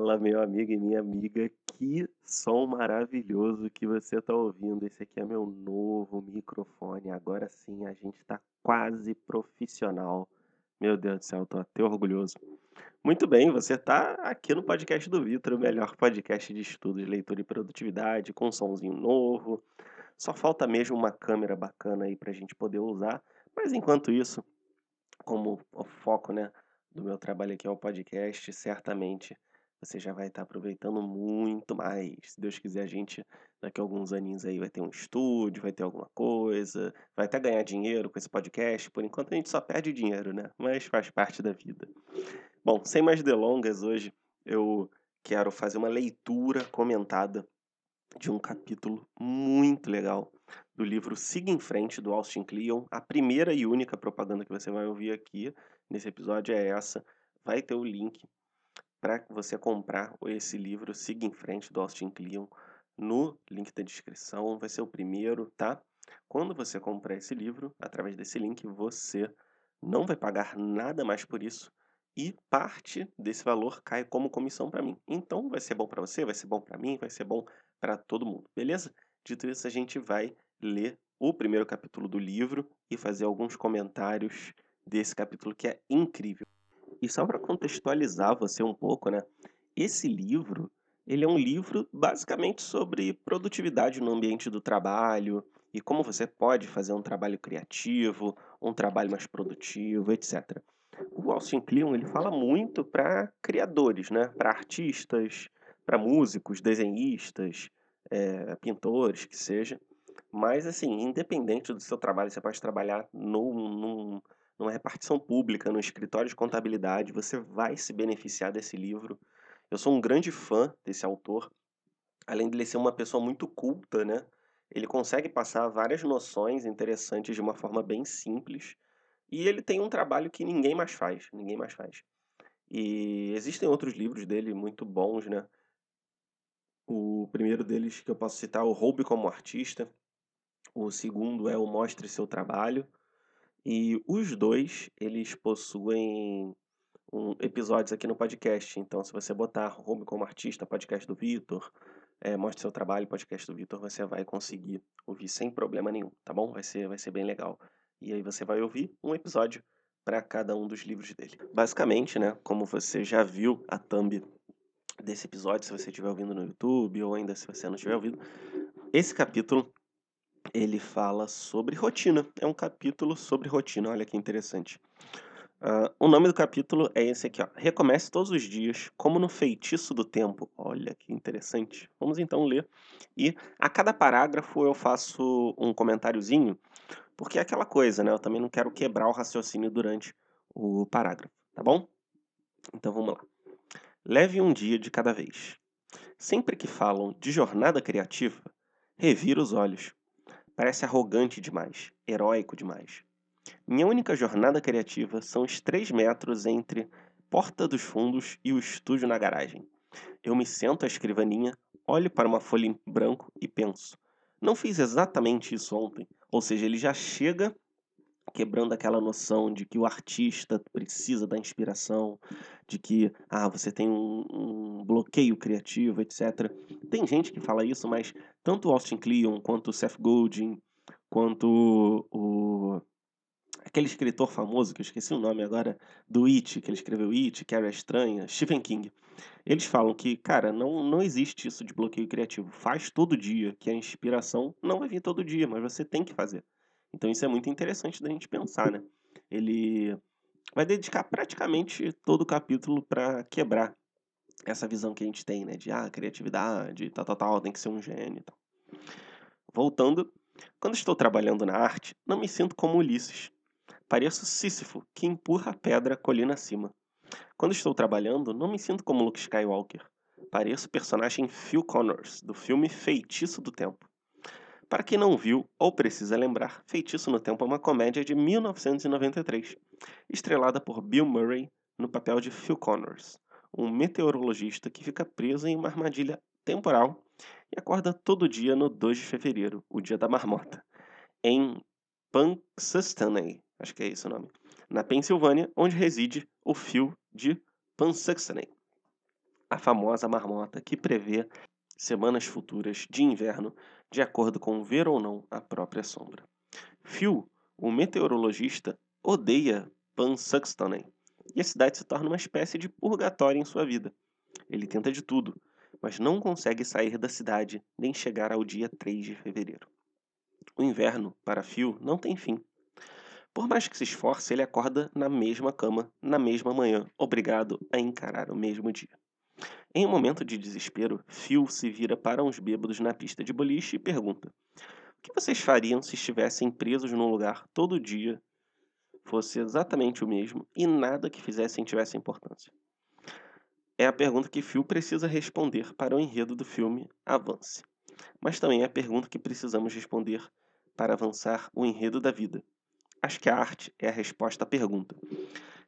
Fala, meu amigo e minha amiga, que som maravilhoso que você está ouvindo. Esse aqui é meu novo microfone. Agora sim, a gente está quase profissional. Meu Deus do céu, estou até orgulhoso. Muito bem, você está aqui no podcast do Vitor, o melhor podcast de estudos, leitura e produtividade, com um somzinho novo. Só falta mesmo uma câmera bacana aí para a gente poder usar. Mas enquanto isso, como o foco, né? do meu trabalho aqui ao podcast, certamente você já vai estar aproveitando muito mais. Se Deus quiser, a gente daqui a alguns aninhos aí vai ter um estúdio, vai ter alguma coisa, vai até ganhar dinheiro com esse podcast. Por enquanto a gente só perde dinheiro, né? Mas faz parte da vida. Bom, sem mais delongas, hoje eu quero fazer uma leitura comentada de um capítulo muito legal do livro Siga em Frente, do Austin Kleon. A primeira e única propaganda que você vai ouvir aqui nesse episódio é essa. Vai ter o link para você comprar esse livro Siga em Frente, do Austin Kleon, no link da descrição. Vai ser o primeiro, tá? Quando você comprar esse livro, através desse link, você não vai pagar nada mais por isso e parte desse valor cai como comissão para mim. Então vai ser bom para você, vai ser bom para mim, vai ser bom para todo mundo, beleza? Dito isso, a gente vai ler o primeiro capítulo do livro e fazer alguns comentários desse capítulo que é incrível. E só para contextualizar você um pouco, né? Esse livro, ele é um livro basicamente sobre produtividade no ambiente do trabalho e como você pode fazer um trabalho criativo, um trabalho mais produtivo, etc. O Austin Kleon, ele fala muito para criadores, né? Para artistas, para músicos, desenhistas, é, pintores, que seja. Mas, assim, independente do seu trabalho, você pode trabalhar num, num, numa repartição pública, no escritório de contabilidade, você vai se beneficiar desse livro. Eu sou um grande fã desse autor. Além de ele ser uma pessoa muito culta, né? Ele consegue passar várias noções interessantes de uma forma bem simples. E ele tem um trabalho que ninguém mais faz, ninguém mais faz. E existem outros livros dele muito bons, né? O primeiro deles que eu posso citar é o Roube como Artista. O segundo é o Mostre Seu Trabalho. E os dois, eles possuem um, episódios aqui no podcast. Então, se você botar Roube como Artista, podcast do Vitor, é, Mostre Seu Trabalho, podcast do Vitor, você vai conseguir ouvir sem problema nenhum, tá bom? Vai ser, vai ser bem legal. E aí você vai ouvir um episódio para cada um dos livros dele. Basicamente, né, como você já viu a thumb desse episódio, se você estiver ouvindo no YouTube ou ainda se você não estiver ouvindo, esse capítulo ele fala sobre rotina. É um capítulo sobre rotina. Olha que interessante. Uh, o nome do capítulo é esse aqui, ó. Recomece todos os dias, como no feitiço do tempo. Olha que interessante. Vamos então ler. E a cada parágrafo eu faço um comentáriozinho, porque é aquela coisa, né? Eu também não quero quebrar o raciocínio durante o parágrafo, tá bom? Então vamos lá. Leve um dia de cada vez. Sempre que falam de jornada criativa, revira os olhos. Parece arrogante demais, heróico demais. Minha única jornada criativa são os três metros entre porta dos fundos e o estúdio na garagem. Eu me sento à escrivaninha, olho para uma folha em branco e penso: não fiz exatamente isso ontem. Ou seja, ele já chega quebrando aquela noção de que o artista precisa da inspiração, de que ah, você tem um, um, bloqueio criativo, etc. Tem gente que fala isso, mas tanto o Austin Kleon, quanto o Seth Godin, quanto o aquele escritor famoso, que eu esqueci o nome agora, do It, que ele escreveu It, que era estranha, Stephen King. Eles falam que, cara, não, não existe isso de bloqueio criativo. Faz todo dia, que a inspiração não vai vir todo dia, mas você tem que fazer. Então isso é muito interessante da gente pensar, né? Ele vai dedicar praticamente todo o capítulo para quebrar essa visão que a gente tem, né? De ah, criatividade, tal, tal, tal, tem que ser um gênio tal. Voltando, quando estou trabalhando na arte, não me sinto como Ulisses. Pareço Sísifo, que empurra a pedra colina acima. Quando estou trabalhando, não me sinto como Luke Skywalker. Pareço o personagem Phil Connors, do filme Feitiço do Tempo. Para quem não viu ou precisa lembrar, Feitiço no Tempo é uma comédia de 1993, estrelada por Bill Murray no papel de Phil Connors, um meteorologista que fica preso em uma armadilha temporal e acorda todo dia no 2 de fevereiro, o dia da marmota, em Punxsutawney, acho que é esse o nome, na Pensilvânia, onde reside o Phil de Punxsutawney. a famosa marmota que prevê semanas futuras de inverno de acordo com ver ou não a própria sombra. Phil, o meteorologista, odeia Pansextonen e a cidade se torna uma espécie de purgatório em sua vida. Ele tenta de tudo, mas não consegue sair da cidade nem chegar ao dia 3 de fevereiro. O inverno, para Phil, não tem fim. Por mais que se esforce, ele acorda na mesma cama, na mesma manhã, obrigado a encarar o mesmo dia. Em um momento de desespero, Phil se vira para uns bêbados na pista de boliche e pergunta: O que vocês fariam se estivessem presos num lugar todo dia, fosse exatamente o mesmo e nada que fizessem tivesse importância? É a pergunta que Phil precisa responder para o enredo do filme Avance. Mas também é a pergunta que precisamos responder para avançar o enredo da vida. Acho que a arte é a resposta à pergunta.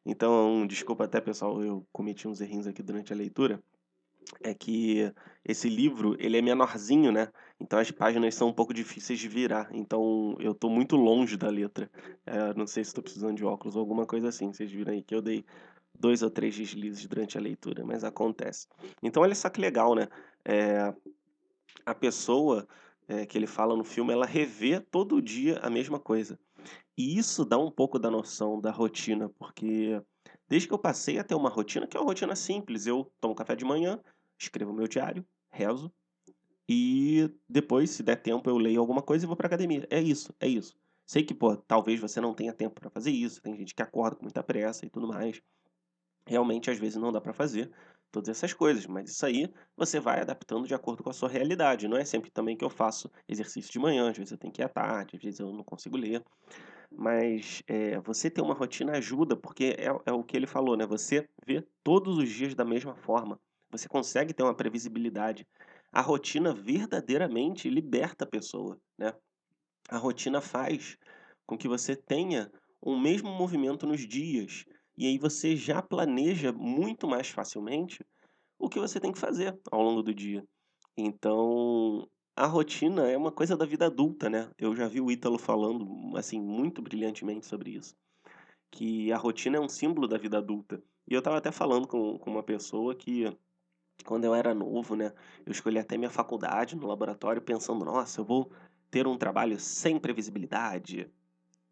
Então, desculpa até, pessoal, eu cometi uns errinhos aqui durante a leitura é que esse livro, ele é menorzinho, né? Então as páginas são um pouco difíceis de virar. Então eu tô muito longe da letra. É, não sei se estou precisando de óculos ou alguma coisa assim. Vocês viram aí que eu dei dois ou três deslizes durante a leitura, mas acontece. Então olha só que legal, né? É, a pessoa é, que ele fala no filme, ela revê todo dia a mesma coisa. E isso dá um pouco da noção da rotina, porque Desde que eu passei a ter uma rotina, que é uma rotina simples, eu tomo café de manhã, escrevo meu diário, rezo, e depois, se der tempo, eu leio alguma coisa e vou pra academia. É isso, é isso. Sei que, pô, talvez você não tenha tempo para fazer isso, tem gente que acorda com muita pressa e tudo mais. Realmente, às vezes, não dá para fazer todas essas coisas, mas isso aí você vai adaptando de acordo com a sua realidade. Não é sempre também que eu faço exercício de manhã, às vezes eu tenho que ir à tarde, às vezes eu não consigo ler. Mas é, você ter uma rotina ajuda, porque é, é o que ele falou, né? Você vê todos os dias da mesma forma. Você consegue ter uma previsibilidade. A rotina verdadeiramente liberta a pessoa, né? A rotina faz com que você tenha o mesmo movimento nos dias. E aí você já planeja muito mais facilmente o que você tem que fazer ao longo do dia. Então, a rotina é uma coisa da vida adulta, né. Eu já vi o Ítalo falando, assim, muito brilhantemente sobre isso, que a rotina é um símbolo da vida adulta. E eu estava até falando com com uma pessoa que, quando eu era novo, né, eu escolhi até minha faculdade no laboratório pensando: "Nossa, eu vou ter um trabalho sem previsibilidade.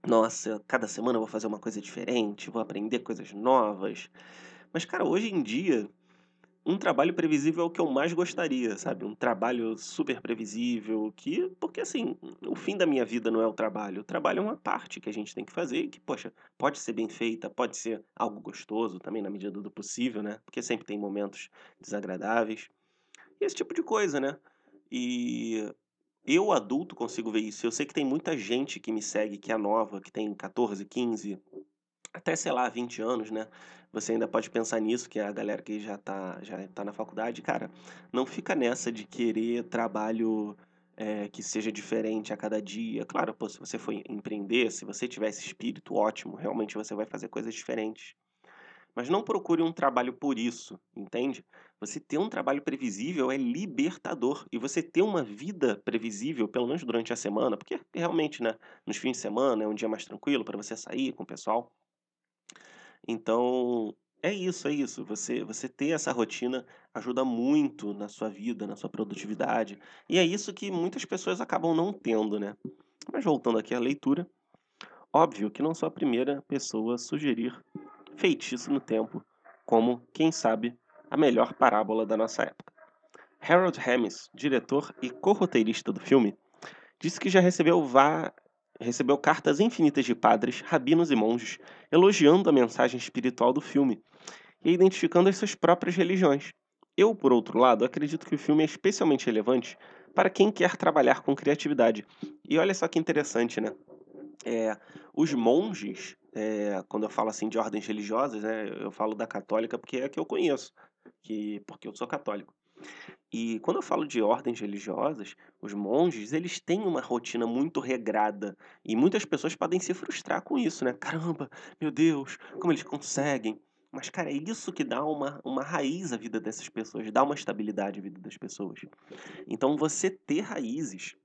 Nossa, cada semana eu vou fazer uma coisa diferente, vou aprender coisas novas". Mas, cara, hoje em dia um trabalho previsível é o que eu mais gostaria, sabe, um trabalho super previsível que porque, assim, o fim da minha vida não é o trabalho, o trabalho é uma parte que a gente tem que fazer que, poxa, pode ser bem feita, pode ser algo gostoso também na medida do possível, né, porque sempre tem momentos desagradáveis, e esse tipo de coisa, né. E eu adulto consigo ver isso, eu sei que tem muita gente que me segue que é nova, que tem 14, 15, até, sei lá, 20 anos, né, você ainda pode pensar nisso, que é a galera que já tá já tá na faculdade. Cara, não fica nessa de querer trabalho, eh, que seja diferente a cada dia. Claro, pô, se você for empreender, se você tiver esse espírito, ótimo, realmente você vai fazer coisas diferentes. Mas não procure um trabalho por isso, entende? Você ter um trabalho previsível é libertador. E você ter uma vida previsível, pelo menos durante a semana, porque realmente, né, nos fins de semana é um dia mais tranquilo para você sair com o pessoal. Então, é isso, é isso. Você você ter essa rotina ajuda muito na sua vida, na sua produtividade. E é isso que muitas pessoas acabam não tendo, né. Mas voltando aqui à leitura, óbvio que não sou a primeira pessoa a sugerir Feitiço no Tempo como, quem sabe, a melhor parábola da nossa época. Harold Ramis, diretor e co-roteirista do filme, disse que já recebeu recebeu cartas infinitas de padres, rabinos e monges elogiando a mensagem espiritual do filme e identificando as suas próprias religiões. Eu, por outro lado, acredito que o filme é especialmente relevante para quem quer trabalhar com criatividade. E olha só que interessante, né? É, os monges, é, quando eu falo assim de ordens religiosas, né, eu falo da católica porque é a que eu conheço, que, porque eu sou católico. E quando eu falo de ordens religiosas, os monges, eles têm uma rotina muito regrada e muitas pessoas podem se frustrar com isso, né? Caramba, meu Deus, como eles conseguem? Mas, cara, é isso que dá uma, uma raiz à vida dessas pessoas, dá uma estabilidade à vida das pessoas. Então, você ter raízes,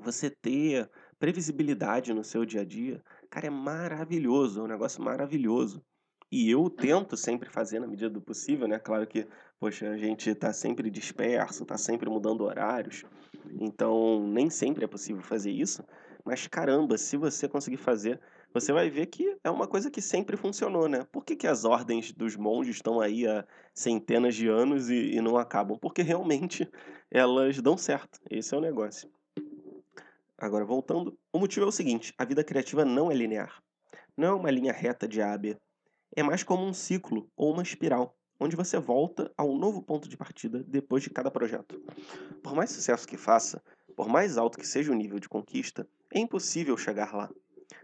você ter previsibilidade no seu dia a dia, cara, é maravilhoso, é um negócio maravilhoso. E eu tento sempre fazer na medida do possível, né? Claro que, poxa, a gente tá sempre disperso, tá sempre mudando horários, então nem sempre é possível fazer isso. Mas caramba, se você conseguir fazer, você vai ver que é uma coisa que sempre funcionou, né? Por que, que as ordens dos monges estão aí há centenas de anos e, e não acabam? Porque realmente elas dão certo. Esse é o negócio. Agora, voltando, o motivo é o seguinte: a vida criativa não é linear. Não é uma linha reta de A a B é mais como um ciclo ou uma espiral, onde você volta a um novo ponto de partida depois de cada projeto. Por mais sucesso que faça, por mais alto que seja o nível de conquista, é impossível chegar lá.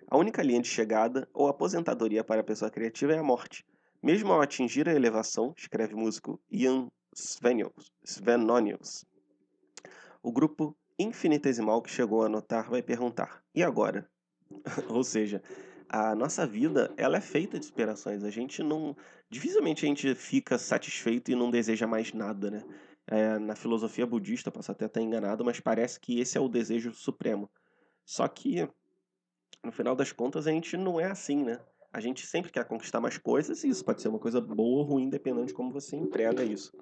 A única linha de chegada ou aposentadoria para a pessoa criativa é a morte. Mesmo ao atingir a elevação, escreve o músico Ian Svenonius. O grupo infinitesimal que chegou a notar vai perguntar: e agora? ou seja, a nossa vida, ela é feita de inspirações. A gente não. Dificilmente a gente fica satisfeito e não deseja mais nada, né? É, na filosofia budista, posso até estar enganado, mas parece que esse é o desejo supremo. Só que, no final das contas, a gente não é assim, né? A gente sempre quer conquistar mais coisas e isso pode ser uma coisa boa ou ruim, dependendo de como você emprega isso.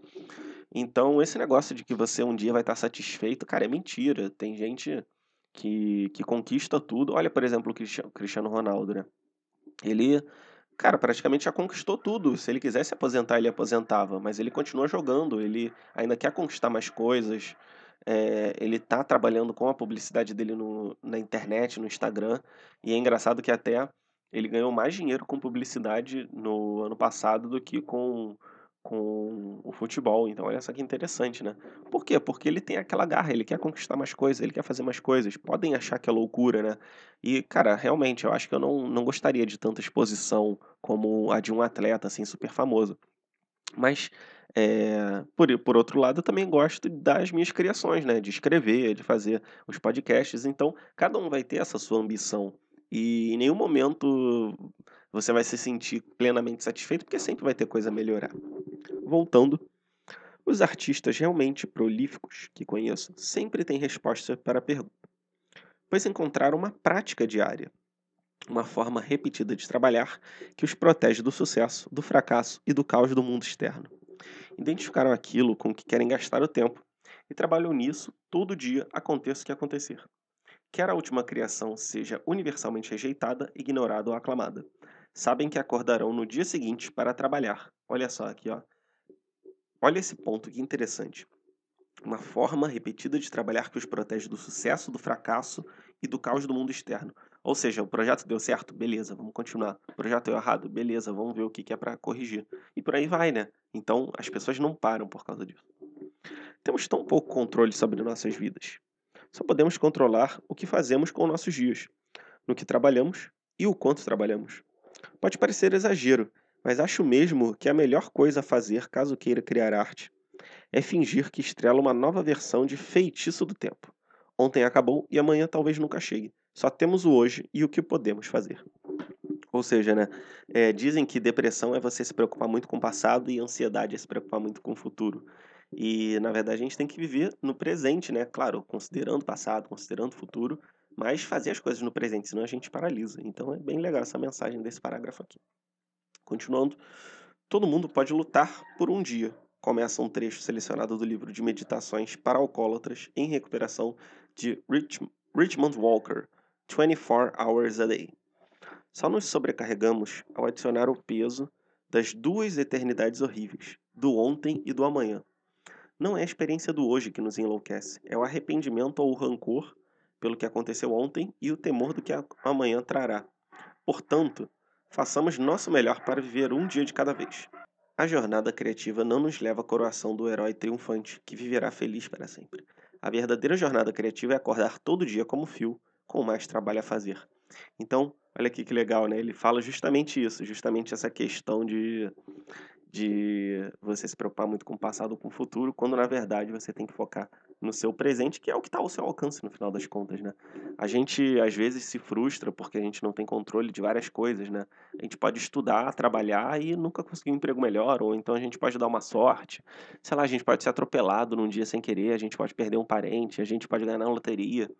Então, esse negócio de que você um dia vai estar satisfeito, cara, é mentira. Tem gente que, que conquista tudo. Olha, por exemplo, o Cristiano Ronaldo, né? Ele, cara, praticamente já conquistou tudo. Se ele quisesse aposentar, ele aposentava, mas ele continua jogando, ele ainda quer conquistar mais coisas. É, ele tá trabalhando com a publicidade dele no, na internet, no Instagram, e é engraçado que até ele ganhou mais dinheiro com publicidade no ano passado do que com com o futebol. Então, olha só que interessante, né? Por quê? Porque ele tem aquela garra, ele quer conquistar mais coisas, ele quer fazer mais coisas. Podem achar que é loucura, né? E, cara, realmente, eu acho que eu não, não gostaria de tanta exposição como a de um atleta, assim, super famoso. Mas, é, por, por outro lado, eu também gosto das minhas criações, né? De escrever, de fazer os podcasts. Então, cada um vai ter essa sua ambição. E em nenhum momento você vai se sentir plenamente satisfeito, porque sempre vai ter coisa a melhorar. Voltando, os artistas realmente prolíficos que conheço sempre têm resposta para a pergunta, pois encontraram uma prática diária, uma forma repetida de trabalhar que os protege do sucesso, do fracasso e do caos do mundo externo. Identificaram aquilo com que querem gastar o tempo e trabalham nisso todo dia, aconteça o que acontecer quer a última criação seja universalmente rejeitada, ignorada ou aclamada. Sabem que acordarão no dia seguinte para trabalhar. Olha só aqui, ó. Olha esse ponto que interessante. Uma forma repetida de trabalhar que os protege do sucesso, do fracasso e do caos do mundo externo. Ou seja, o projeto deu certo? Beleza, vamos continuar. O projeto deu errado? Beleza, vamos ver o que é para corrigir. E por aí vai, né? Então, as pessoas não param por causa disso. Temos tão pouco controle sobre nossas vidas. Só podemos controlar o que fazemos com nossos dias, no que trabalhamos e o quanto trabalhamos. Pode parecer exagero, mas acho mesmo que a melhor coisa a fazer caso queira criar arte é fingir que estrela uma nova versão de Feitiço do Tempo. Ontem acabou e amanhã talvez nunca chegue. Só temos o hoje e o que podemos fazer. Ou seja, né, é, dizem que depressão é você se preocupar muito com o passado e ansiedade é se preocupar muito com o futuro. E, na verdade, a gente tem que viver no presente, né? Claro, considerando o passado, considerando o futuro, mas fazer as coisas no presente, senão a gente paralisa. Então é bem legal essa mensagem desse parágrafo aqui. Continuando, todo mundo pode lutar por um dia. Começa um trecho selecionado do livro de Meditações para Alcoólatras em Recuperação de Rich, Richmond Walker, 24 Hours a Day. Só nos sobrecarregamos ao adicionar o peso das duas eternidades horríveis, do ontem e do amanhã, não é a experiência do hoje que nos enlouquece, é o arrependimento ou o rancor pelo que aconteceu ontem e o temor do que amanhã trará. Portanto, façamos nosso melhor para viver um dia de cada vez. A jornada criativa não nos leva à coroação do herói triunfante, que viverá feliz para sempre. A verdadeira jornada criativa é acordar todo dia como fio, com mais trabalho a fazer. Então, olha aqui que legal, né? Ele fala justamente isso, justamente essa questão de de você se preocupar muito com o passado ou com o futuro, quando na verdade você tem que focar no seu presente, que é o que está ao seu alcance no final das contas, né? A gente às vezes se frustra porque a gente não tem controle de várias coisas, né? A gente pode estudar, trabalhar e nunca conseguir um emprego melhor, ou então a gente pode dar uma sorte, sei lá, a gente pode ser atropelado num dia sem querer, a gente pode perder um parente, a gente pode ganhar na loteria.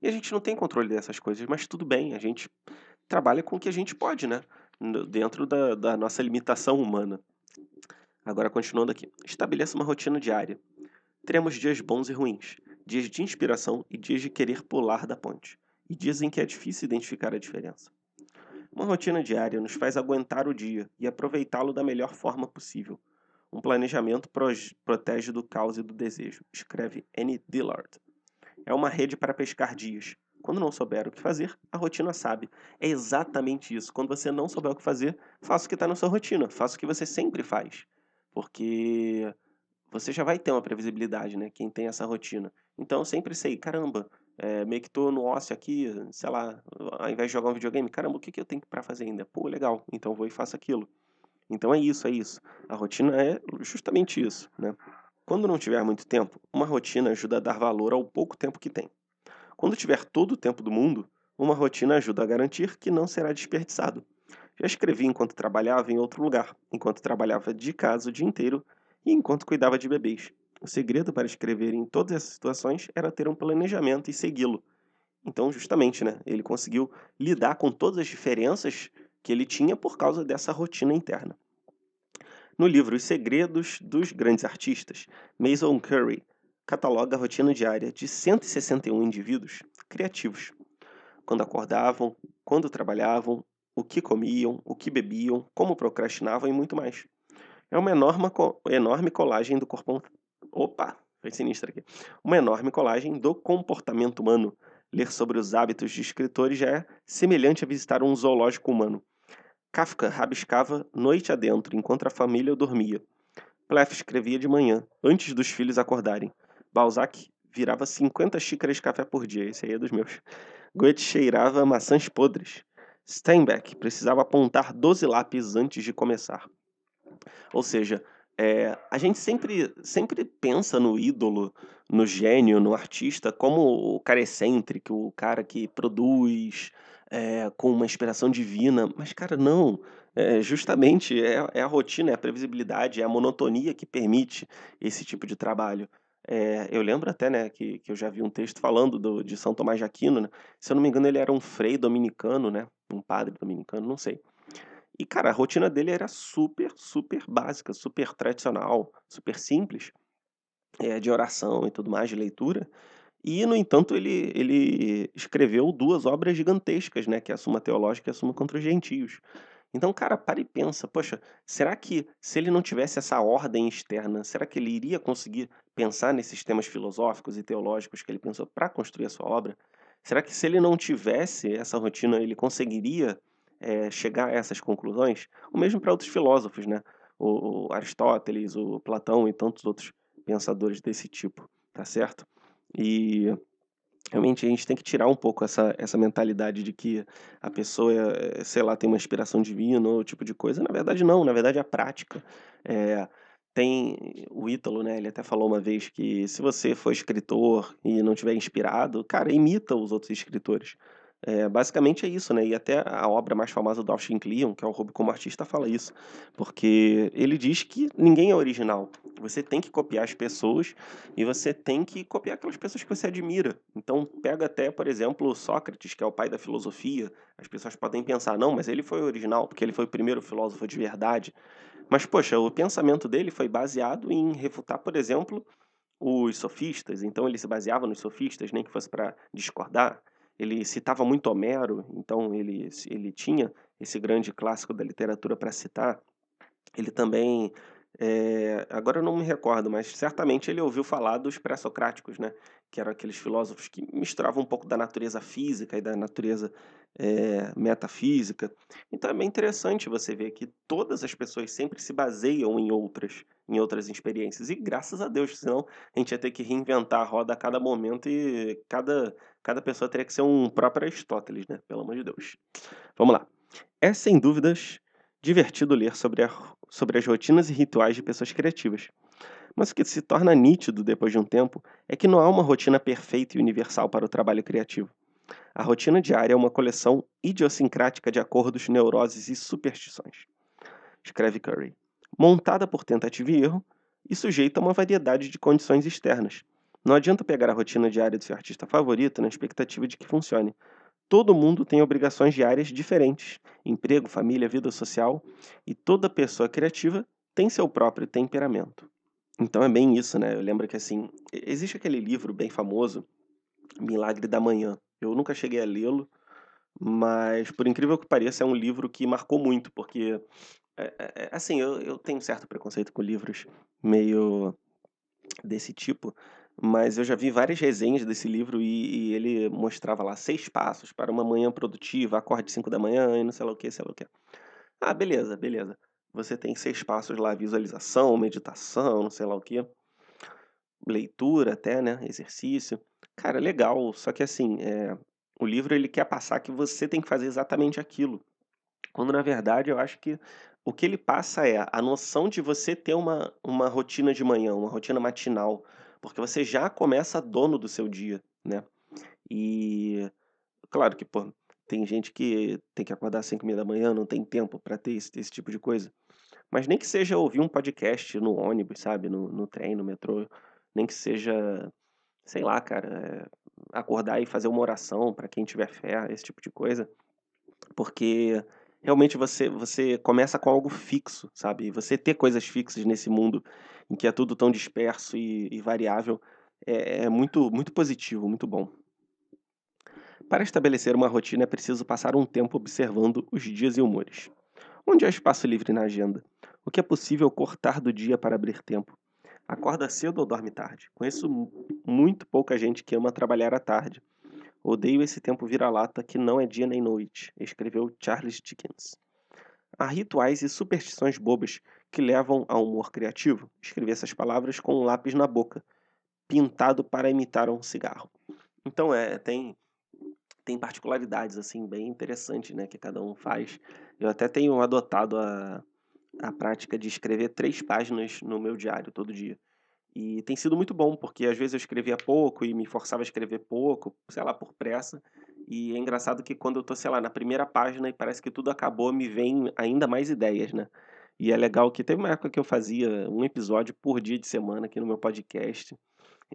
E a gente não tem controle dessas coisas, mas tudo bem, a gente trabalha com o que a gente pode, né? dentro da, da nossa limitação humana. Agora, continuando aqui. Estabeleça uma rotina diária. Teremos dias bons e ruins, dias de inspiração e dias de querer pular da ponte, e dias em que é difícil identificar a diferença. Uma rotina diária nos faz aguentar o dia e aproveitá-lo da melhor forma possível. Um planejamento protege do caos e do desejo, escreve Annie Dillard. É uma rede para pescar dias. Quando não souber o que fazer, a rotina sabe. É exatamente isso. Quando você não souber o que fazer, faça o que está na sua rotina. Faça o que você sempre faz. Porque você já vai ter uma previsibilidade, né? Quem tem essa rotina. Então eu sempre sei, caramba, é, meio que tô no ócio aqui, sei lá, ao invés de jogar um videogame, caramba, o que, que eu tenho para fazer ainda? Pô, legal, então vou e faço aquilo. Então é isso, é isso. A rotina é justamente isso, né? Quando não tiver muito tempo, uma rotina ajuda a dar valor ao pouco tempo que tem. Quando tiver todo o tempo do mundo, uma rotina ajuda a garantir que não será desperdiçado. Já escrevi enquanto trabalhava em outro lugar, enquanto trabalhava de casa o dia inteiro e enquanto cuidava de bebês. O segredo para escrever em todas essas situações era ter um planejamento e segui-lo. Então, justamente, né, ele conseguiu lidar com todas as diferenças que ele tinha por causa dessa rotina interna. No livro Os Segredos dos Grandes Artistas, Mason Curry cataloga a rotina diária de 161 indivíduos criativos. Quando acordavam, quando trabalhavam, o que comiam, o que bebiam, como procrastinavam e muito mais. É uma enorme, enorme colagem do corpo. Opa, foi sinistro aqui. Uma enorme colagem do comportamento humano. Ler sobre os hábitos de escritores já é semelhante a visitar um zoológico humano. Kafka rabiscava noite adentro, enquanto a família dormia. Plef escrevia de manhã, antes dos filhos acordarem. Balzac virava 50 xícaras de café por dia, esse aí é dos meus. Goethe cheirava maçãs podres. Steinbeck precisava apontar 12 lápis antes de começar. Ou seja, é, a gente sempre, sempre pensa no ídolo, no gênio, no artista, como o cara excêntrico, o cara que produz é, com uma inspiração divina. Mas, cara, não. É, justamente é, é, a rotina, é a previsibilidade, é a monotonia que permite esse tipo de trabalho. É, eu lembro até né, que, que eu já vi um texto falando do, de São Tomás de Aquino. Né? Se eu não me engano, ele era um frei dominicano, né? um padre dominicano, não sei. E, cara, a rotina dele era super, super básica, super tradicional, super simples, é, de oração e tudo mais, de leitura. E, no entanto, ele, ele escreveu duas obras gigantescas, né? Que é a Suma Teológica e a Suma contra os Gentios. Então, cara, para e pensa, poxa, será que se ele não tivesse essa ordem externa, será que ele iria conseguir pensar nesses temas filosóficos e teológicos que ele pensou para construir a sua obra? Será que se ele não tivesse essa rotina, ele conseguiria é, chegar a essas conclusões, o mesmo para outros filósofos, né? O, o, Aristóteles, o Platão e tantos outros pensadores desse tipo, tá certo? E realmente a gente tem que tirar um pouco essa, essa mentalidade de que a pessoa, é, sei lá, tem uma inspiração divina ou tipo de coisa. Na verdade, não, na verdade é a prática. É, tem o Ítalo, né? Ele até falou uma vez que se você for escritor e não tiver inspirado, cara, imita os outros escritores. É, basicamente é isso, né? E até a obra mais famosa do Austin Kleon, que é o Roubo como Artista, fala isso. Porque ele diz que ninguém é original. Você tem que copiar as pessoas e você tem que copiar aquelas pessoas que você admira. Então, pega até, por exemplo, Sócrates, que é o pai da filosofia. As pessoas podem pensar, não, mas ele foi original, porque ele foi o primeiro filósofo de verdade. Mas, poxa, o pensamento dele foi baseado em refutar, por exemplo, os sofistas. Então, ele se baseava nos sofistas, nem que fosse para discordar ele citava muito Homero, então ele, ele tinha esse grande clássico da literatura para citar. Ele também, é, agora eu não me recordo, mas certamente ele ouviu falar dos pré-socráticos, né? Que eram aqueles filósofos que misturavam um pouco da natureza física e da natureza é, metafísica. Então é bem interessante você ver que todas as pessoas sempre se baseiam em outras, em outras experiências. E graças a Deus, senão a gente ia ter que reinventar a roda a cada momento e cada, cada pessoa teria que ser um próprio Aristóteles, né? Pelo amor de Deus. Vamos lá. É sem dúvidas divertido ler sobre, a, sobre as rotinas e rituais de pessoas criativas. Mas o que se torna nítido depois de um tempo é que não há uma rotina perfeita e universal para o trabalho criativo. A rotina diária é uma coleção idiosincrática de acordos, neuroses e superstições. Escreve Curry. Montada por tentativa e erro e sujeita a uma variedade de condições externas. Não adianta pegar a rotina diária do seu artista favorito na expectativa de que funcione. todo mundo tem obrigações diárias diferentes: emprego, família, vida social, e toda pessoa criativa tem seu próprio temperamento. Então é bem isso, né? Eu lembro que assim, existe aquele livro bem famoso, Milagre da Manhã. Eu nunca cheguei a lê-lo, mas por incrível que pareça, é um livro que marcou muito, porque é, é, é, assim, eu, eu tenho um certo preconceito com livros meio desse tipo, mas eu já vi várias resenhas desse livro e, e ele mostrava lá seis passos para uma manhã produtiva, acorde 5 da manhã e não sei lá o que, sei lá o que. Ah, beleza, beleza. Você tem seis passos lá, visualização, meditação, não sei lá o que. Leitura até, né? Exercício. Cara, legal. Só que assim, é, o livro ele quer passar que você tem que fazer exatamente aquilo. Quando na verdade eu acho que o que ele passa é a noção de você ter uma, uma rotina de manhã, uma rotina matinal, porque você já começa dono do seu dia, né? E claro que, pô, tem gente que tem que acordar às 5 da manhã, não tem tempo para ter esse, esse tipo de coisa. Mas nem que seja ouvir um podcast no ônibus, sabe? No, no trem, no metrô. Nem que seja, sei lá, cara, é, acordar e fazer uma oração para quem tiver fé, esse tipo de coisa. Porque realmente você, você começa com algo fixo, sabe? E você ter coisas fixas nesse mundo em que é tudo tão disperso e, e variável é, é muito, muito positivo, muito bom. Para estabelecer uma rotina é preciso passar um tempo observando os dias e humores. Onde há espaço livre na agenda? O que é possível cortar do dia para abrir tempo? Acorda cedo ou dorme tarde? Conheço muito pouca gente que ama trabalhar à tarde. Odeio esse tempo vira-lata que não é dia nem noite, escreveu Charles Dickens. Há rituais e superstições bobas que levam ao humor criativo. Escrevi essas palavras com um lápis na boca, pintado para imitar um cigarro. Então é, tem tem particularidades assim bem interessantes, né, que cada um faz. Eu até tenho adotado a, a prática de escrever três páginas no meu diário todo dia. E tem sido muito bom, porque às vezes eu escrevia pouco e me forçava a escrever pouco, sei lá, por pressa. E é engraçado que quando eu tô, sei lá, na primeira página e parece que tudo acabou, me vem ainda mais ideias, né? E é legal que teve uma época que eu fazia um episódio por dia de semana aqui no meu podcast.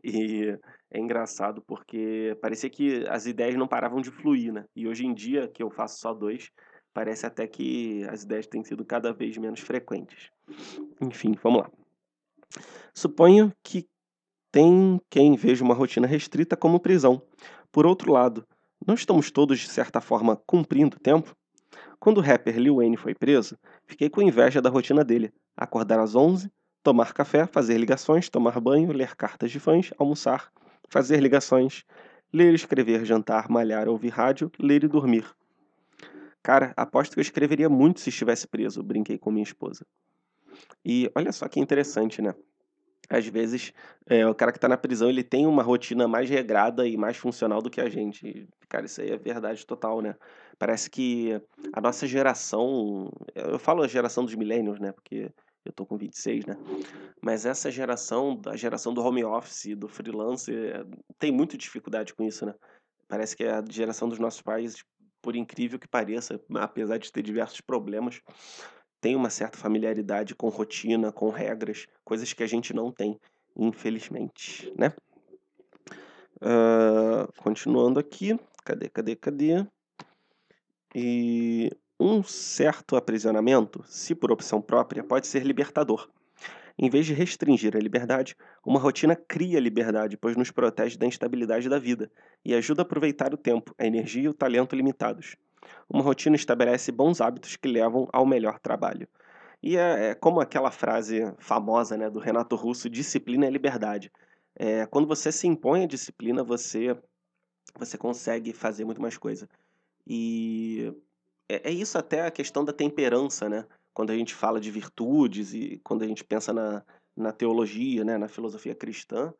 E é engraçado porque parecia que as ideias não paravam de fluir, né? E hoje em dia, que eu faço só dois, parece até que as ideias têm sido cada vez menos frequentes. Enfim, vamos lá. Suponho que tem quem veja uma rotina restrita como prisão. Por outro lado, não estamos todos, de certa forma, cumprindo o tempo? Quando o rapper Lil Wayne foi preso, fiquei com inveja da rotina dele. Acordar às 11, tomar café, fazer ligações, tomar banho, ler cartas de fãs, almoçar, fazer ligações, ler, escrever, jantar, malhar, ouvir rádio, ler e dormir. Cara, aposto que eu escreveria muito se estivesse preso, brinquei com minha esposa. E olha só que interessante, né? Às vezes, é, o cara que está na prisão, ele tem uma rotina mais regrada e mais funcional do que a gente. Cara, isso aí é verdade total, né? Parece que a nossa geração, eu falo a geração dos millennials, né? Porque eu tô com 26, né? Mas essa geração, a geração do home office, do freelancer, tem muita dificuldade com isso, né? Parece que é a geração dos nossos pais, por incrível que pareça, apesar de ter diversos problemas, tem uma certa familiaridade com rotina, com regras, coisas que a gente não tem, infelizmente, né? Uh, continuando aqui, cadê, cadê, cadê? E um certo aprisionamento, se por opção própria, pode ser libertador. Em vez de restringir a liberdade, uma rotina cria liberdade, pois nos protege da instabilidade da vida e ajuda a aproveitar o tempo, a energia e o talento limitados. Uma rotina estabelece bons hábitos que levam ao melhor trabalho. E é, é como aquela frase famosa né, do Renato Russo: disciplina é liberdade. É, quando você se impõe a disciplina, você, você consegue fazer muito mais coisa. E é, é isso até a questão da temperança, né? Quando a gente fala de virtudes e quando a gente pensa na, na teologia, né, na filosofia cristã,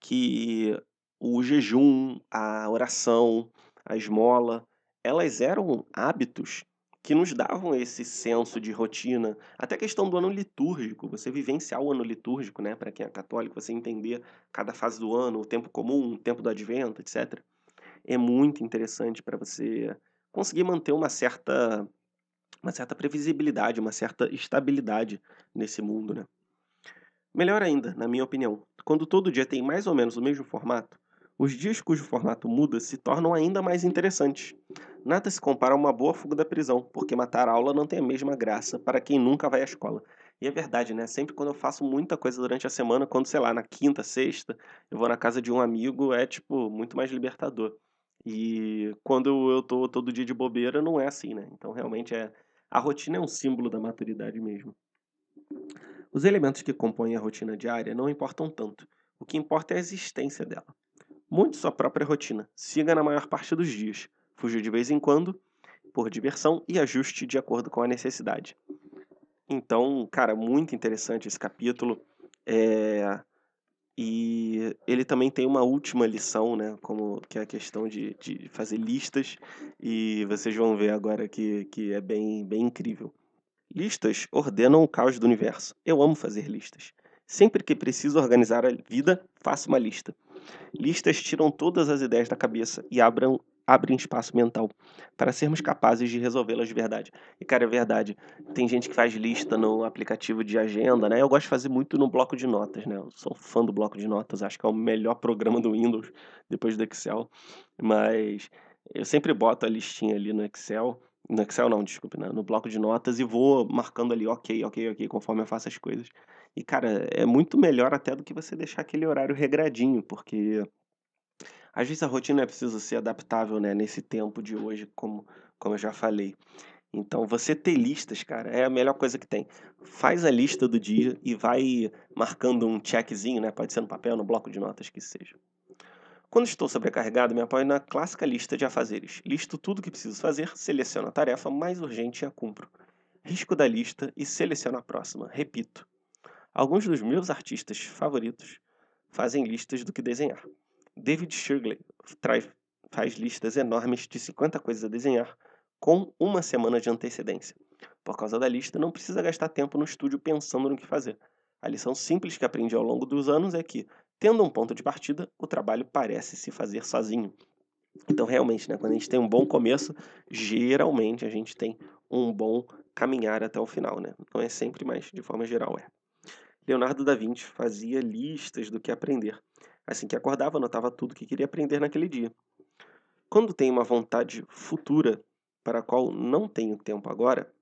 que o jejum, a oração, a esmola, elas eram hábitos que nos davam esse senso de rotina, até a questão do ano litúrgico, você vivenciar o ano litúrgico, né, para quem é católico, você entender cada fase do ano, o tempo comum, o tempo do advento, etc. É muito interessante para você conseguir manter uma certa uma certa previsibilidade, uma certa estabilidade nesse mundo, né? Melhor ainda, na minha opinião, quando todo dia tem mais ou menos o mesmo formato, Os dias cujo formato muda se tornam ainda mais interessantes. Nada se compara a uma boa fuga da prisão, porque matar a aula não tem a mesma graça para quem nunca vai à escola. E é verdade, né? Sempre quando eu faço muita coisa durante a semana, quando, sei lá, na quinta, sexta, eu vou na casa de um amigo, é, tipo, muito mais libertador. E quando eu tô todo dia de bobeira, não é assim, né? Então, realmente, é a rotina é um símbolo da maturidade mesmo. Os elementos que compõem a rotina diária não importam tanto. O que importa é a existência dela. Monte sua própria rotina. Siga na maior parte dos dias. Fuja de vez em quando, por diversão, e ajuste de acordo com a necessidade. Então, cara, muito interessante esse capítulo. É... E ele também tem uma última lição, né? Como que é a questão de, de fazer listas. E vocês vão ver agora que, que é bem, bem incrível. Listas ordenam o caos do universo. Eu amo fazer listas. Sempre que preciso organizar a vida, faço uma lista. Listas tiram todas as ideias da cabeça e abram, abrem espaço mental para sermos capazes de resolvê-las de verdade. E, cara, é verdade. Tem gente que faz lista no aplicativo de agenda, né? Eu gosto de fazer muito no bloco de notas, né? Eu sou fã do bloco de notas, acho que é o melhor programa do Windows depois do Excel. Mas eu sempre boto a listinha ali no Excel. No Excel não, desculpe, né? no bloco de notas e vou marcando ali, ok, ok, ok, conforme eu faço as coisas. E, cara, é muito melhor até do que você deixar aquele horário regradinho, porque às vezes a rotina preciso ser adaptável, né, nesse tempo de hoje, como, como eu já falei. Então, você ter listas, cara, é a melhor coisa que tem. Faz a lista do dia e vai marcando um checkzinho, né? Pode ser no papel, no bloco de notas, que seja. Quando estou sobrecarregado, me apoio na clássica lista de afazeres. Listo tudo que preciso fazer, seleciono a tarefa mais urgente e a cumpro. Risco da lista e seleciono a próxima. Repito. Alguns dos meus artistas favoritos fazem listas do que desenhar. David Shirley traz, faz listas enormes de 50 coisas a desenhar com uma semana de antecedência. Por causa da lista, não precisa gastar tempo no estúdio pensando no que fazer. A lição simples que aprendi ao longo dos anos é que, tendo um ponto de partida, o trabalho parece se fazer sozinho. Então, realmente, né, quando a gente tem um bom começo, geralmente a gente tem um bom caminhar até o final. Né? Não é sempre, mas de forma geral é. Leonardo da Vinci fazia listas do que aprender. Assim que acordava, anotava tudo que queria aprender naquele dia. Quando tem uma vontade futura para a qual não tenho tempo agora,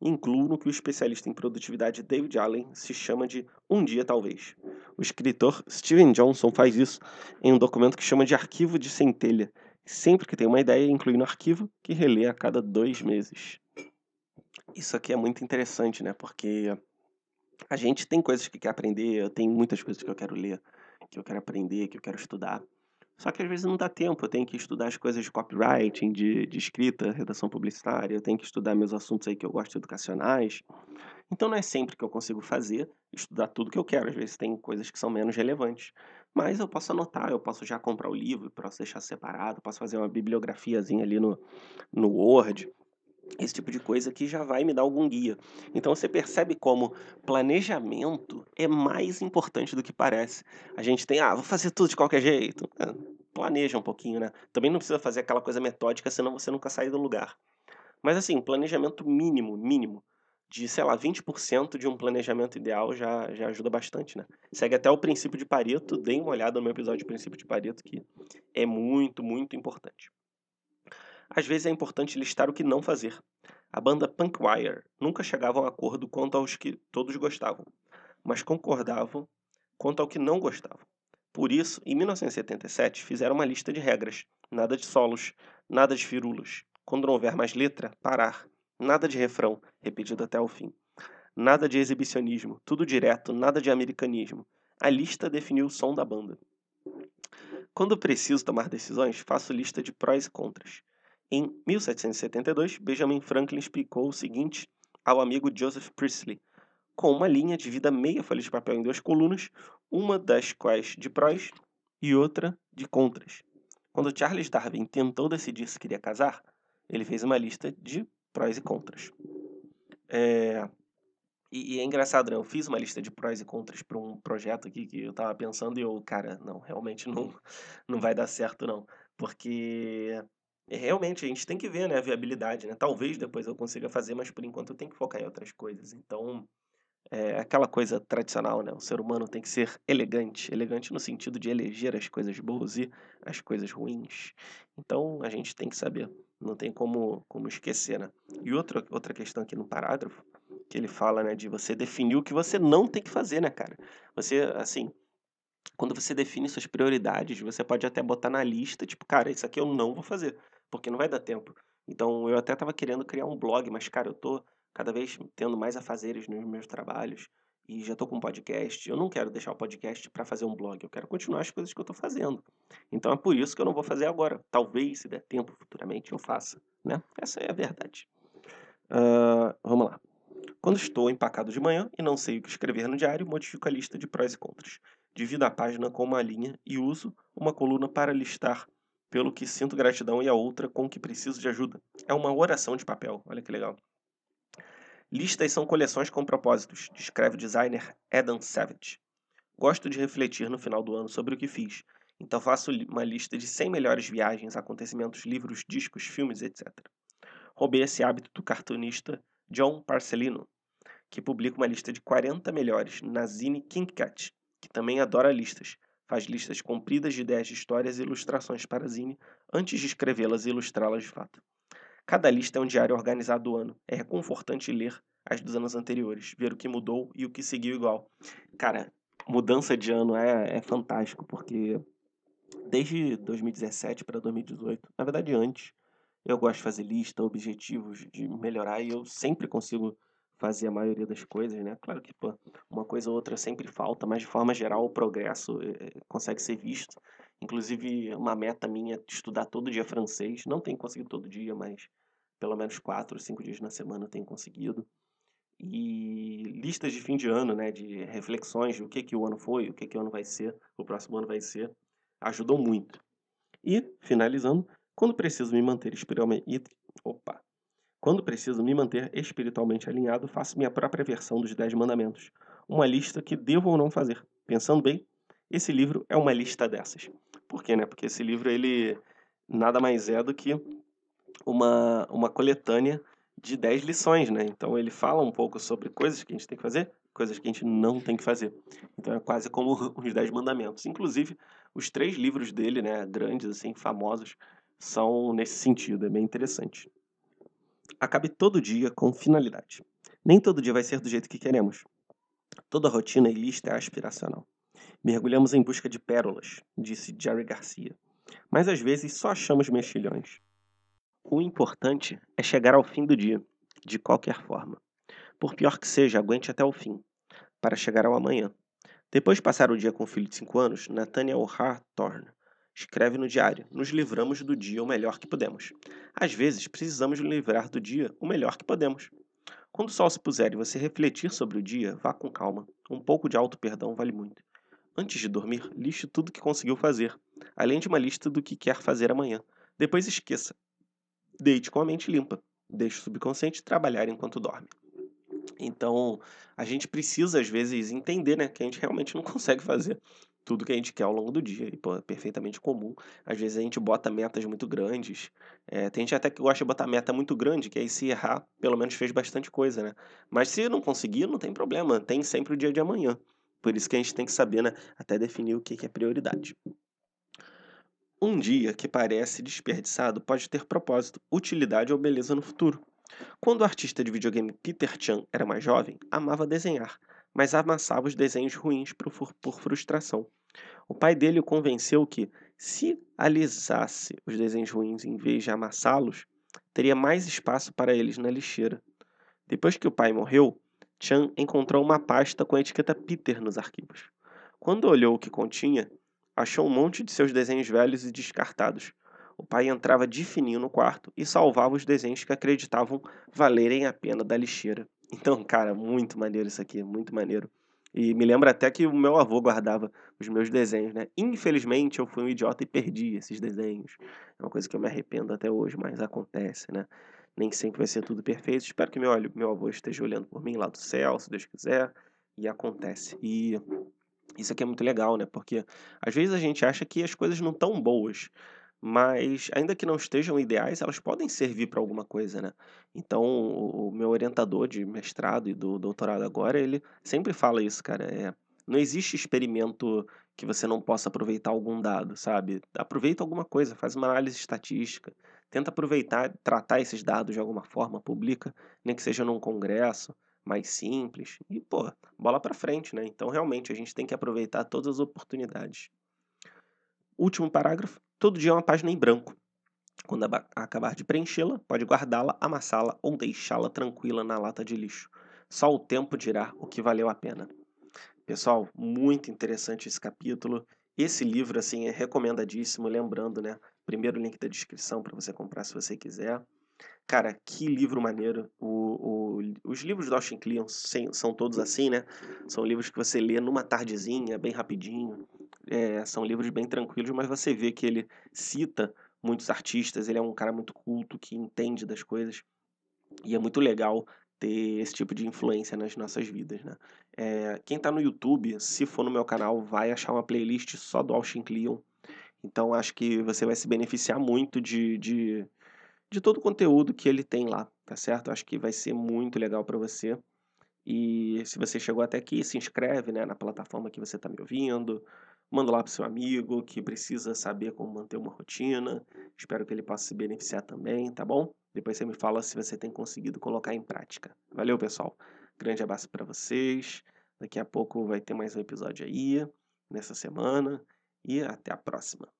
incluo no que o especialista em produtividade David Allen se chama de um dia talvez. O escritor Steven Johnson faz isso em um documento que chama de arquivo de centelha. Sempre que tem uma ideia, inclui no arquivo, que relê a cada dois meses. Isso aqui é muito interessante, né? Porque a gente tem coisas que quer aprender, eu tenho muitas coisas que eu quero ler, que eu quero aprender, que eu quero estudar. Só que às vezes não dá tempo, eu tenho que estudar as coisas de copywriting, de, de escrita, redação publicitária, eu tenho que estudar meus assuntos aí que eu gosto educacionais. Então não é sempre que eu consigo fazer, estudar tudo que eu quero, às vezes tem coisas que são menos relevantes. Mas eu posso anotar, eu posso já comprar o livro, posso deixar separado, posso fazer uma bibliografiazinha ali no, no Word, esse tipo de coisa que já vai me dar algum guia. Então você percebe como planejamento é mais importante do que parece. A gente tem, ah, vou fazer tudo de qualquer jeito. É, planeja um pouquinho, né? Também não precisa fazer aquela coisa metódica, senão você nunca sai do lugar. Mas assim, planejamento mínimo, mínimo, de, sei lá, 20% de um planejamento ideal já, já ajuda bastante, né? Segue até o princípio de Pareto, dê uma olhada no meu episódio de princípio de Pareto, que é muito, muito importante. Às vezes é importante listar o que não fazer. A banda Punkwire nunca chegava a um acordo quanto aos que todos gostavam, mas concordavam quanto ao que não gostavam. Por isso, em 1977, fizeram uma lista de regras: nada de solos, nada de firulas. Quando não houver mais letra, parar. Nada de refrão, repetido até o fim. Nada de exibicionismo, tudo direto, nada de americanismo. A lista definiu o som da banda. Quando preciso tomar decisões, faço lista de prós e contras. Em 1772, Benjamin Franklin explicou o seguinte ao amigo Joseph Priestley, com uma linha de vida meia folha de papel em duas colunas, uma das quais de prós e outra de contras. Quando Charles Darwin tentou decidir se queria casar, ele fez uma lista de prós e contras. É... E, e, é engraçado, né? Eu fiz uma lista de prós e contras para um projeto aqui que eu estava pensando e eu, cara, não, realmente não, não vai dar certo, não. Porque é, realmente, a gente tem que ver, né, a viabilidade, né? Talvez depois eu consiga fazer, mas por enquanto eu tenho que focar em outras coisas. Então, É aquela coisa tradicional, né, o ser humano tem que ser elegante, elegante no sentido de eleger as coisas boas e as coisas ruins. Então a gente tem que saber, não tem como como esquecer, né. E outra outra questão aqui no parágrafo, que ele fala, né, de você definir o que você não tem que fazer, né, cara. Você, assim, quando você define suas prioridades, você pode até botar na lista, tipo: "Cara, isso aqui eu não vou fazer, porque não vai dar tempo". Então eu até estava querendo criar um blog, mas, cara, eu tô cada vez tendo mais afazeres nos meus trabalhos e já tô com um podcast. Eu não quero deixar o podcast para fazer um blog, eu quero continuar as coisas que eu tô fazendo. Então é por isso que eu não vou fazer agora. Talvez, se der tempo futuramente, eu faça, né. Essa é a verdade. Hã, vamos lá. Quando estou empacado de manhã e não sei o que escrever no diário, modifico a lista de prós e contras. Divido a página com uma linha e uso uma coluna para listar pelo que sinto gratidão e a outra com que preciso de ajuda. É uma oração de papel, olha que legal. Listas são coleções com propósitos, descreve o designer Adam Savage. Gosto de refletir no final do ano sobre o que fiz, então faço uma lista de 100 melhores viagens, acontecimentos, livros, discos, filmes, etc. Roubei esse hábito do cartunista John Parcelino, que publica uma lista de 40 melhores na Zine KingCat, que também adora listas. Faz listas compridas de ideias de histórias e ilustrações para Zine antes de escrevê-las e ilustrá-las de fato. Cada lista é um diário organizado do ano. É reconfortante ler as dos anos anteriores, ver o que mudou e o que seguiu igual. Cara, mudança de ano é, é fantástico, porque desde 2017 para 2018, na verdade antes, eu gosto de fazer lista, objetivos de melhorar e eu sempre consigo fazer a maioria das coisas, né? Claro que pô, uma coisa ou outra sempre falta, mas de forma geral o progresso é, consegue ser visto. Inclusive, uma meta minha é estudar todo dia francês. Não tenho conseguido todo dia, mas pelo menos quatro, cinco dias na semana eu tenho conseguido. E listas de fim de ano, né? De reflexões de o que, que o ano foi, o que, que o ano vai ser, o próximo ano vai ser, ajudam muito. E, finalizando, quando preciso me manter espiritualmente. Opa! Quando preciso me manter espiritualmente alinhado, faço minha própria versão dos Dez Mandamentos. Uma lista que devo ou não fazer. Pensando bem, esse livro é uma lista dessas. Por quê, né? Porque esse livro, ele nada mais é do que uma, uma coletânea de 10 lições, né? Então ele fala um pouco sobre coisas que a gente tem que fazer, coisas que a gente não tem que fazer. Então é quase como os 10 mandamentos. Inclusive, os três livros dele, né, grandes assim, famosos, são nesse sentido, é bem interessante. Acabe todo dia com finalidade. Nem todo dia vai ser do jeito que queremos. Toda rotina e lista é aspiracional. Mergulhamos em busca de pérolas, disse Jerry Garcia. Mas às vezes só achamos mexilhões. O importante é chegar ao fim do dia, de qualquer forma. Por pior que seja, aguente até o fim, para chegar ao amanhã. Depois de passar o dia com o filho de 5 anos, Nathaniel Hawthorne Escreve no diário: Nos livramos do dia o melhor que podemos. Às vezes, precisamos livrar do dia o melhor que podemos. Quando o sol se puser e você refletir sobre o dia, vá com calma. Um pouco de auto-perdão vale muito. Antes de dormir, liste tudo que conseguiu fazer, além de uma lista do que quer fazer amanhã. Depois esqueça. Deite com a mente limpa. Deixe o subconsciente trabalhar enquanto dorme. Então, a gente precisa, às vezes, entender né, que a gente realmente não consegue fazer tudo que a gente quer ao longo do dia. E, pô, é perfeitamente comum. Às vezes a gente bota metas muito grandes. É, tem gente até que gosta de botar meta muito grande, que aí se errar, pelo menos fez bastante coisa, né? Mas se não conseguir, não tem problema. Tem sempre o dia de amanhã. Por isso que a gente tem que saber, né? Até definir o que é prioridade. Um dia que parece desperdiçado pode ter propósito, utilidade ou beleza no futuro. Quando o artista de videogame Peter Chan era mais jovem, amava desenhar mas amassava os desenhos ruins por, frustração. O pai dele o convenceu que, se alisasse os desenhos ruins em vez de amassá-los, teria mais espaço para eles na lixeira. Depois que o pai morreu, Chan encontrou uma pasta com a etiqueta Peter nos arquivos. Quando olhou o que continha, achou um monte de seus desenhos velhos e descartados. O pai entrava de fininho no quarto e salvava os desenhos que acreditavam valerem a pena da lixeira. Então, cara, muito maneiro isso aqui, muito maneiro. E me lembra até que o meu avô guardava os meus desenhos, né? Infelizmente, eu fui um idiota e perdi esses desenhos. É uma coisa que eu me arrependo até hoje, mas acontece, né? Nem sempre vai ser tudo perfeito. Espero que meu, meu avô esteja olhando por mim lá do céu, se Deus quiser. E acontece. E isso aqui é muito legal, né? Porque às vezes a gente acha que as coisas não estão boas. Mas ainda que não estejam ideais, elas podem servir para alguma coisa, né. Então o meu orientador de mestrado e do doutorado agora, ele sempre fala isso, cara, eh, não existe experimento que você não possa aproveitar algum dado, sabe. Aproveita alguma coisa, faz uma análise estatística, tenta aproveitar, tratar esses dados de alguma forma, publica, nem que seja num congresso mais simples e, pô, bola para frente, né. Então realmente a gente tem que aproveitar todas as oportunidades. Último parágrafo, todo dia é uma página em branco. Quando aba acabar de preenchê-la, pode guardá-la, amassá-la ou deixá-la tranquila na lata de lixo. Só o tempo dirá o que valeu a pena. Pessoal, muito interessante esse capítulo. Esse livro, assim, é recomendadíssimo, lembrando, né, primeiro link da descrição para você comprar se você quiser. Cara, que livro maneiro. O, o, os livros do Austin Kleon são todos assim, né? São livros que você lê numa tardezinha, bem rapidinho. É, são livros bem tranquilos, mas você vê que ele cita muitos artistas, ele é um cara muito culto, que entende das coisas. E é muito legal ter esse tipo de influência nas nossas vidas, né. Eh, quem está no YouTube, se for no meu canal, vai achar uma playlist só do Austin Kleon, então acho que você vai se beneficiar muito de de de todo o conteúdo que ele tem lá, tá certo. Acho que vai ser muito legal para você. E se você chegou até aqui, se inscreve, né, na plataforma que você está me ouvindo, manda lá para seu amigo que precisa saber como manter uma rotina, espero que ele possa se beneficiar também, tá bom? Depois você me fala se você tem conseguido colocar em prática. Valeu, pessoal. Grande abraço para vocês. Daqui a pouco vai ter mais um episódio aí, nessa semana, e até a próxima.